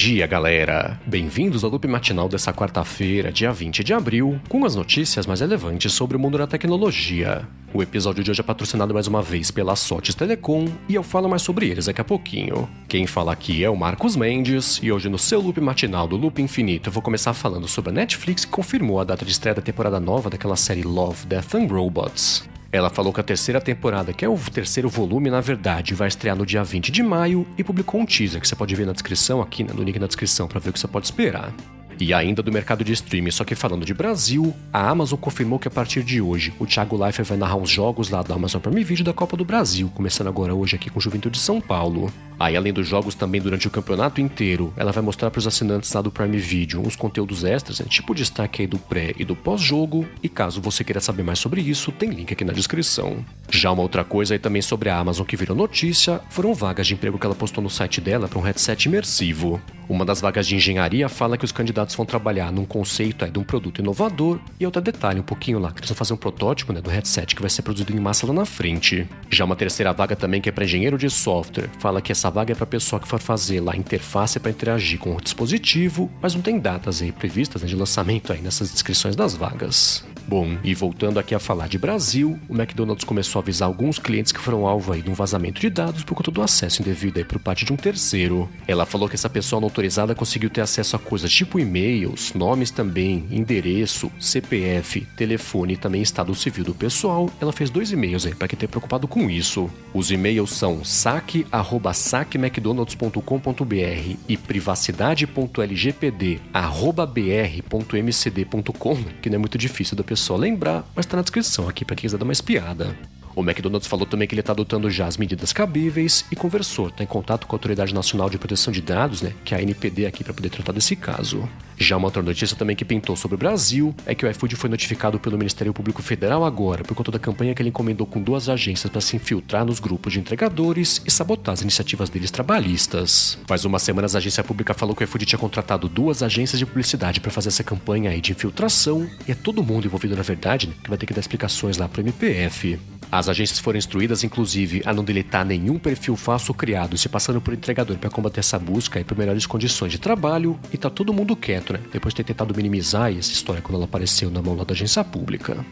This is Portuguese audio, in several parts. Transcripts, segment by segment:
dia, galera! Bem-vindos ao loop matinal dessa quarta-feira, dia 20 de abril, com as notícias mais relevantes sobre o mundo da tecnologia. O episódio de hoje é patrocinado mais uma vez pela Sotes Telecom e eu falo mais sobre eles daqui a pouquinho. Quem fala aqui é o Marcos Mendes e hoje no seu loop matinal do Loop Infinito eu vou começar falando sobre a Netflix que confirmou a data de estreia da temporada nova daquela série Love, Death and Robots. Ela falou que a terceira temporada, que é o terceiro volume, na verdade, vai estrear no dia 20 de maio e publicou um teaser que você pode ver na descrição aqui, né, no link na descrição, para ver o que você pode esperar. E ainda do mercado de streaming, só que falando de Brasil, a Amazon confirmou que a partir de hoje o Thiago Leifert vai narrar os jogos lá da Amazon Prime Video da Copa do Brasil, começando agora hoje aqui com o Juventude de São Paulo. Aí, além dos jogos, também durante o campeonato inteiro, ela vai mostrar para os assinantes lá do Prime Video uns conteúdos extras, né, tipo destaque aí do pré e do pós-jogo. E caso você queira saber mais sobre isso, tem link aqui na descrição. Já uma outra coisa aí também sobre a Amazon que virou notícia foram vagas de emprego que ela postou no site dela para um headset imersivo. Uma das vagas de engenharia fala que os candidatos vão trabalhar num conceito aí de um produto inovador e outra detalhe um pouquinho lá, que eles vão fazer um protótipo né, do headset que vai ser produzido em massa lá na frente. Já uma terceira vaga também que é para engenheiro de software, fala que essa vaga é para pessoa que for fazer lá a interface para interagir com o dispositivo, mas não tem datas aí previstas né, de lançamento aí nessas descrições das vagas. Bom, e voltando aqui a falar de Brasil, o McDonald's começou a avisar alguns clientes que foram alvo aí de um vazamento de dados por conta do acesso indevido aí por parte de um terceiro. Ela falou que essa pessoa não autorizada conseguiu ter acesso a coisas tipo e-mails, nomes também, endereço, CPF, telefone e também estado civil do pessoal. Ela fez dois e-mails aí para quem ter preocupado com isso. Os e-mails são saque@saquemcdonalds.com.br e privacidade.lgpd@br.mcd.com, que não é muito difícil da pessoa só lembrar, mas tá na descrição aqui para quem quiser dar uma espiada. O McDonald's falou também que ele está adotando já as medidas cabíveis e conversou, está em contato com a Autoridade Nacional de Proteção de Dados, né, que é a NPD aqui para poder tratar desse caso. Já uma outra notícia também que pintou sobre o Brasil é que o iFood foi notificado pelo Ministério Público Federal agora por conta da campanha que ele encomendou com duas agências para se infiltrar nos grupos de entregadores e sabotar as iniciativas deles trabalhistas. Faz umas semanas a agência pública falou que o iFood tinha contratado duas agências de publicidade para fazer essa campanha aí de infiltração e é todo mundo envolvido na verdade né, que vai ter que dar explicações lá para o MPF. As agências foram instruídas, inclusive, a não deletar nenhum perfil falso criado, se passando por entregador para combater essa busca e por melhores condições de trabalho, e tá todo mundo quieto, né? Depois de ter tentado minimizar essa história quando ela apareceu na mão lá da agência pública.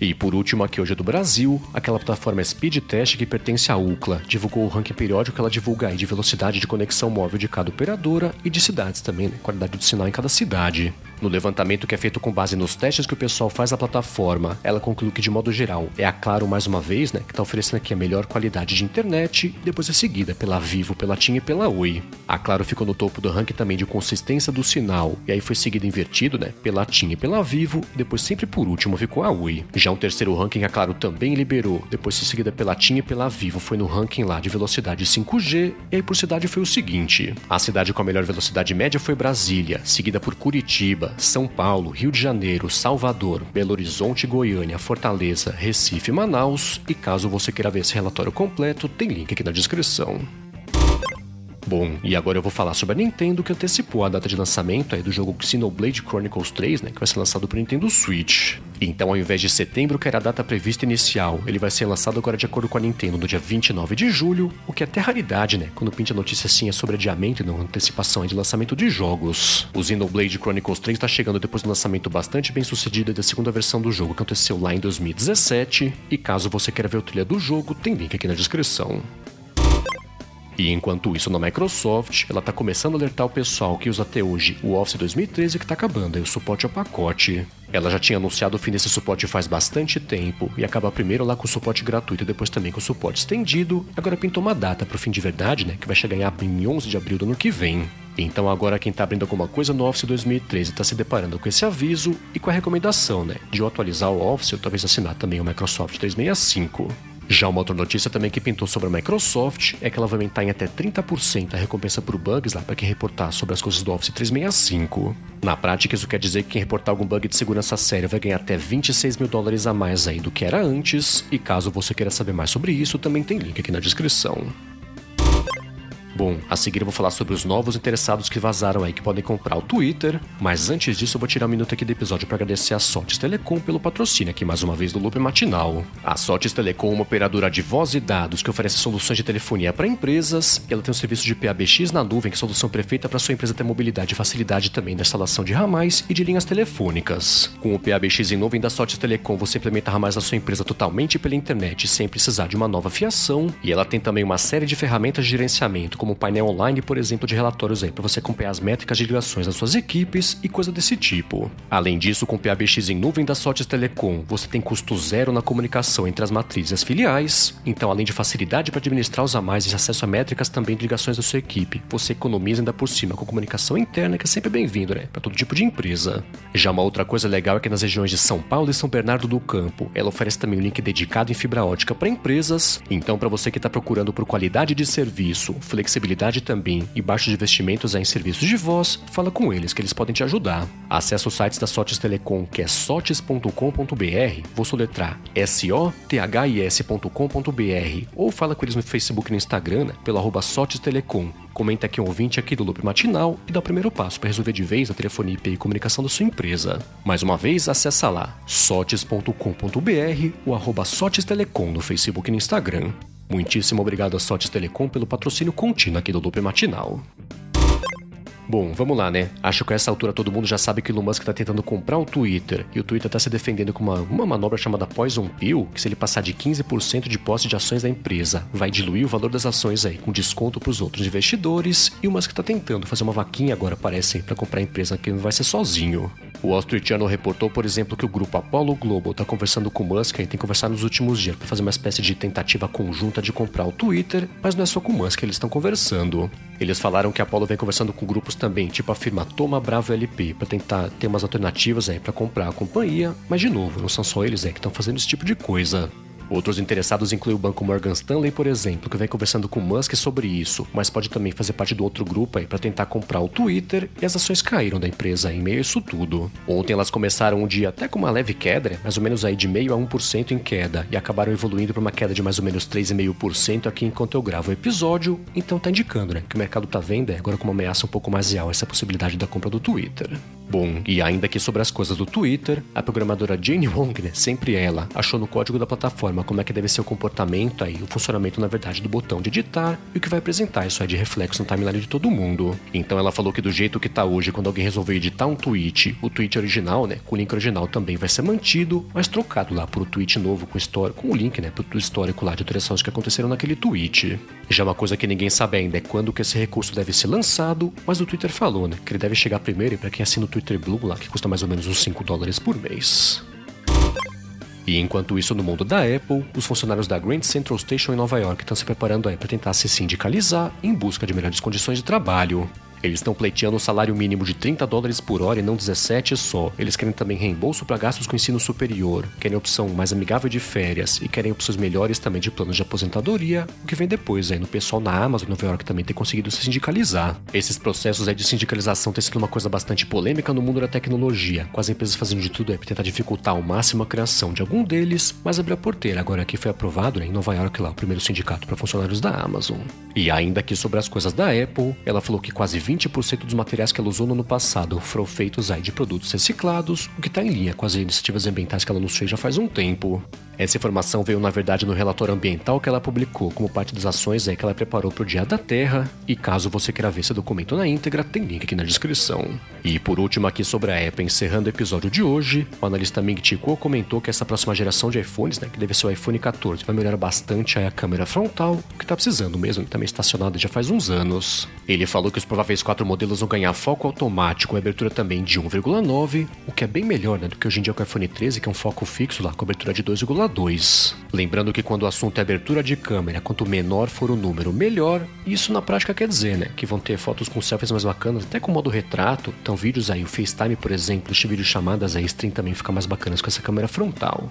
E por último, aqui hoje é do Brasil, aquela plataforma Speed Test que pertence à UCLA divulgou o ranking periódico que ela divulga aí de velocidade de conexão móvel de cada operadora e de cidades também, né? qualidade do sinal em cada cidade. No levantamento que é feito com base nos testes que o pessoal faz na plataforma, ela conclui que, de modo geral, é a Claro mais uma vez, né, que está oferecendo aqui a melhor qualidade de internet, depois é seguida pela Vivo, pela TIM e pela Oi. A Claro ficou no topo do ranking também de consistência do sinal, e aí foi seguido invertido, né, pela TIM e pela Vivo, e depois sempre por último ficou a Oi. Já um terceiro ranking a Claro também liberou, depois seguida pela TIM e pela Vivo, foi no ranking lá de velocidade 5G, e aí por cidade foi o seguinte: a cidade com a melhor velocidade média foi Brasília, seguida por Curitiba, são Paulo, Rio de Janeiro, Salvador, Belo Horizonte, Goiânia, Fortaleza, Recife Manaus. E caso você queira ver esse relatório completo, tem link aqui na descrição. Bom, e agora eu vou falar sobre a Nintendo que antecipou a data de lançamento aí do jogo Xenoblade Chronicles 3, né, que vai ser lançado para Nintendo Switch. Então, ao invés de setembro, que era a data prevista inicial, ele vai ser lançado agora de acordo com a Nintendo no dia 29 de julho, o que é até raridade, né? Quando pinta notícia assim é sobre adiamento e não antecipação de lançamento de jogos. O Xenoblade Chronicles 3 está chegando depois do lançamento bastante bem sucedido da segunda versão do jogo que aconteceu lá em 2017, e caso você queira ver o trilha do jogo, tem link aqui na descrição. E enquanto isso, na Microsoft, ela está começando a alertar o pessoal que usa até hoje o Office 2013 que está acabando, e o suporte ao pacote. Ela já tinha anunciado o fim desse suporte faz bastante tempo e acaba primeiro lá com o suporte gratuito e depois também com o suporte estendido. Agora pintou uma data para o fim de verdade, né? Que vai chegar em 11 de abril do ano que vem. Então agora quem está abrindo alguma coisa no Office 2013 está se deparando com esse aviso e com a recomendação, né? De atualizar o Office ou talvez assinar também o Microsoft 365. Já uma outra notícia também que pintou sobre a Microsoft é que ela vai aumentar em até 30% a recompensa por bugs lá para quem reportar sobre as coisas do Office 365. Na prática, isso quer dizer que quem reportar algum bug de segurança sério vai ganhar até 26 mil dólares a mais aí do que era antes, e caso você queira saber mais sobre isso, também tem link aqui na descrição. Bom, a seguir eu vou falar sobre os novos interessados que vazaram aí que podem comprar o Twitter, mas antes disso eu vou tirar um minuto aqui do episódio para agradecer a Sotes Telecom pelo patrocínio aqui mais uma vez do Loop Matinal. A Sotes Telecom é uma operadora de voz e dados que oferece soluções de telefonia para empresas, ela tem um serviço de PABX na nuvem, que é a solução perfeita para sua empresa ter mobilidade e facilidade também na instalação de ramais e de linhas telefônicas. Com o PABX em nuvem da Sotes Telecom, você implementa ramais na sua empresa totalmente pela internet sem precisar de uma nova fiação, e ela tem também uma série de ferramentas de gerenciamento, como painel online, por exemplo, de relatórios aí, para você acompanhar as métricas de ligações das suas equipes e coisa desse tipo. Além disso, com o PABX em nuvem da Sotes Telecom, você tem custo zero na comunicação entre as matrizes e as filiais. Então, além de facilidade para administrar os a mais e acesso a métricas também de ligações da sua equipe, você economiza ainda por cima com comunicação interna, que é sempre bem-vindo, né? Para todo tipo de empresa. Já uma outra coisa legal é que nas regiões de São Paulo e São Bernardo do Campo, ela oferece também um link dedicado em fibra ótica para empresas. Então, para você que está procurando por qualidade de serviço, flexibilidade também e baixos investimentos em serviços de voz, fala com eles que eles podem te ajudar. Acesse os sites da Sotes Telecom, que é sotes.com.br, vou soletrar S-O-T-H-I-S.com.br, ou fala com eles no Facebook e no Instagram, né, pelo arroba Sotes Telecom. Comenta aqui um ouvinte aqui do Loop Matinal e dá o primeiro passo para resolver de vez a telefonia IP e comunicação da sua empresa. Mais uma vez, acessa lá sotes.com.br ou arroba Sotes Telecom no Facebook e no Instagram. Muitíssimo obrigado a Sotes Telecom pelo patrocínio contínuo aqui do Loop Matinal. Bom, vamos lá, né? Acho que a essa altura todo mundo já sabe que o Elon Musk tá tentando comprar o Twitter e o Twitter tá se defendendo com uma, uma manobra chamada Poison Pill, que se ele passar de 15% de posse de ações da empresa, vai diluir o valor das ações aí, com desconto para os outros investidores. E o Musk tá tentando fazer uma vaquinha agora, parece, para comprar a empresa que não vai ser sozinho. O Wall Street Journal reportou, por exemplo, que o grupo Apollo Global está conversando com Musk e tem conversado nos últimos dias para fazer uma espécie de tentativa conjunta de comprar o Twitter, mas não é só com Musk que eles estão conversando. Eles falaram que a Apollo vem conversando com grupos também, tipo a firma Toma Bravo LP, para tentar ter umas alternativas aí para comprar a companhia, mas de novo, não são só eles aí que estão fazendo esse tipo de coisa. Outros interessados incluem o banco Morgan Stanley, por exemplo, que vem conversando com Musk sobre isso, mas pode também fazer parte do outro grupo aí para tentar comprar o Twitter e as ações caíram da empresa em meio a isso tudo. Ontem elas começaram um dia até com uma leve queda, né? mais ou menos aí de meio a 1% em queda, e acabaram evoluindo para uma queda de mais ou menos 3,5% aqui enquanto eu gravo o episódio, então tá indicando, né, que o mercado tá vendo é, agora com uma ameaça um pouco mais real essa possibilidade da compra do Twitter. Bom, e ainda que sobre as coisas do Twitter, a programadora Jane Wong, né, sempre ela, achou no código da plataforma como é que deve ser o comportamento aí, o funcionamento na verdade do botão de editar e o que vai apresentar isso aí de reflexo no timeline de todo mundo. Então ela falou que do jeito que tá hoje, quando alguém resolver editar um tweet, o tweet original, né, com o link original também vai ser mantido, mas trocado lá por um tweet novo com história, com o link, né, pro histórico lá de alterações que aconteceram naquele tweet. Já uma coisa que ninguém sabe ainda é quando que esse recurso deve ser lançado, mas o Twitter falou, né, que ele deve chegar primeiro e para quem assina o Twitter Blue lá, que custa mais ou menos uns 5 dólares por mês. E enquanto isso, no mundo da Apple, os funcionários da Grand Central Station em Nova York estão se preparando para tentar se sindicalizar em busca de melhores condições de trabalho. Eles estão pleiteando um salário mínimo de 30 dólares por hora e não 17 só. Eles querem também reembolso para gastos com ensino superior, querem opção mais amigável de férias e querem opções melhores também de planos de aposentadoria, o que vem depois aí no pessoal na Amazon Nova York também ter conseguido se sindicalizar. Esses processos aí de sindicalização têm sido uma coisa bastante polêmica no mundo da tecnologia, com as empresas fazendo de tudo para tentar dificultar ao máximo a criação de algum deles, mas abriu a porteira agora que foi aprovado né, em Nova York lá o primeiro sindicato para funcionários da Amazon. E ainda aqui sobre as coisas da Apple, ela falou que quase 20% dos materiais que ela usou no ano passado foram feitos aí de produtos reciclados, o que está em linha com as iniciativas ambientais que ela anunciou já faz um tempo. Essa informação veio, na verdade, no relatório ambiental que ela publicou como parte das ações aí que ela preparou para o Dia da Terra. E caso você queira ver esse documento na íntegra, tem link aqui na descrição. E por último, aqui sobre a Apple, encerrando o episódio de hoje, o analista Ming Chico comentou que essa próxima geração de iPhones, né, que deve ser o iPhone 14, vai melhorar bastante a câmera frontal, que está precisando mesmo, que também estacionado já faz uns anos. Ele falou que os prováveis quatro modelos vão ganhar foco automático e abertura também de 1,9, o que é bem melhor né, do que hoje em dia com o iPhone 13, que é um foco fixo lá, com abertura de 2,2. 2. Lembrando que quando o assunto é abertura de câmera, quanto menor for o número, melhor. Isso na prática quer dizer, né? Que vão ter fotos com selfies mais bacanas, até com modo retrato. Então, vídeos aí, o FaceTime, por exemplo, este vídeo chamadas aí, stream também fica mais bacanas com essa câmera frontal.